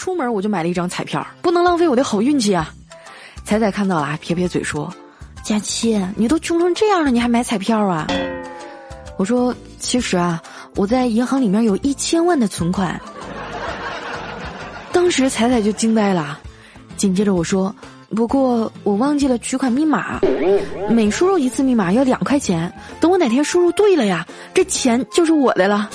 出门我就买了一张彩票，不能浪费我的好运气啊！彩彩看到了，撇撇嘴说：“佳期，你都穷成这样了，你还买彩票啊？”我说：“其实啊，我在银行里面有一千万的存款。”当时彩彩就惊呆了，紧接着我说：“不过我忘记了取款密码，每输入一次密码要两块钱，等我哪天输入对了呀，这钱就是我的了。”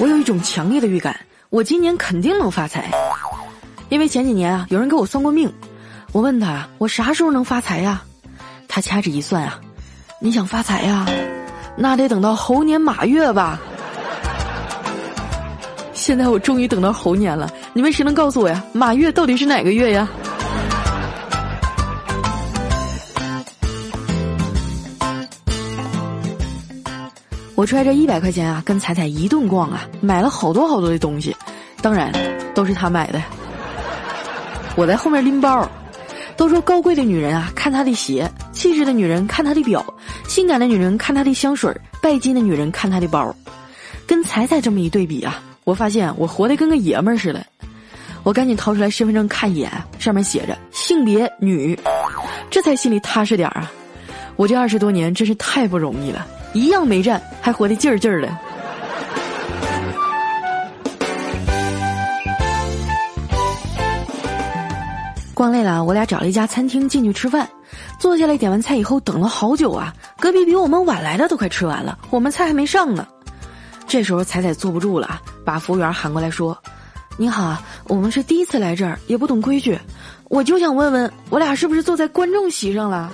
我有一种强烈的预感，我今年肯定能发财，因为前几年啊，有人给我算过命。我问他，我啥时候能发财呀？他掐指一算啊，你想发财呀？那得等到猴年马月吧。现在我终于等到猴年了，你们谁能告诉我呀？马月到底是哪个月呀？我揣着一百块钱啊，跟彩彩一顿逛啊，买了好多好多的东西，当然都是他买的。我在后面拎包。都说高贵的女人啊，看她的鞋；气质的女人看她的表；性感的女人看她的香水；拜金的女人看她的包。跟彩彩这么一对比啊，我发现我活得跟个爷们儿似的。我赶紧掏出来身份证看一眼，上面写着性别女，这才心里踏实点儿啊。我这二十多年真是太不容易了。一样没占，还活得劲儿劲儿的。逛累了，我俩找了一家餐厅进去吃饭，坐下来点完菜以后，等了好久啊。隔壁比我们晚来的都快吃完了，我们菜还没上呢。这时候彩彩坐不住了，把服务员喊过来说：“你好，我们是第一次来这儿，也不懂规矩，我就想问问，我俩是不是坐在观众席上了？”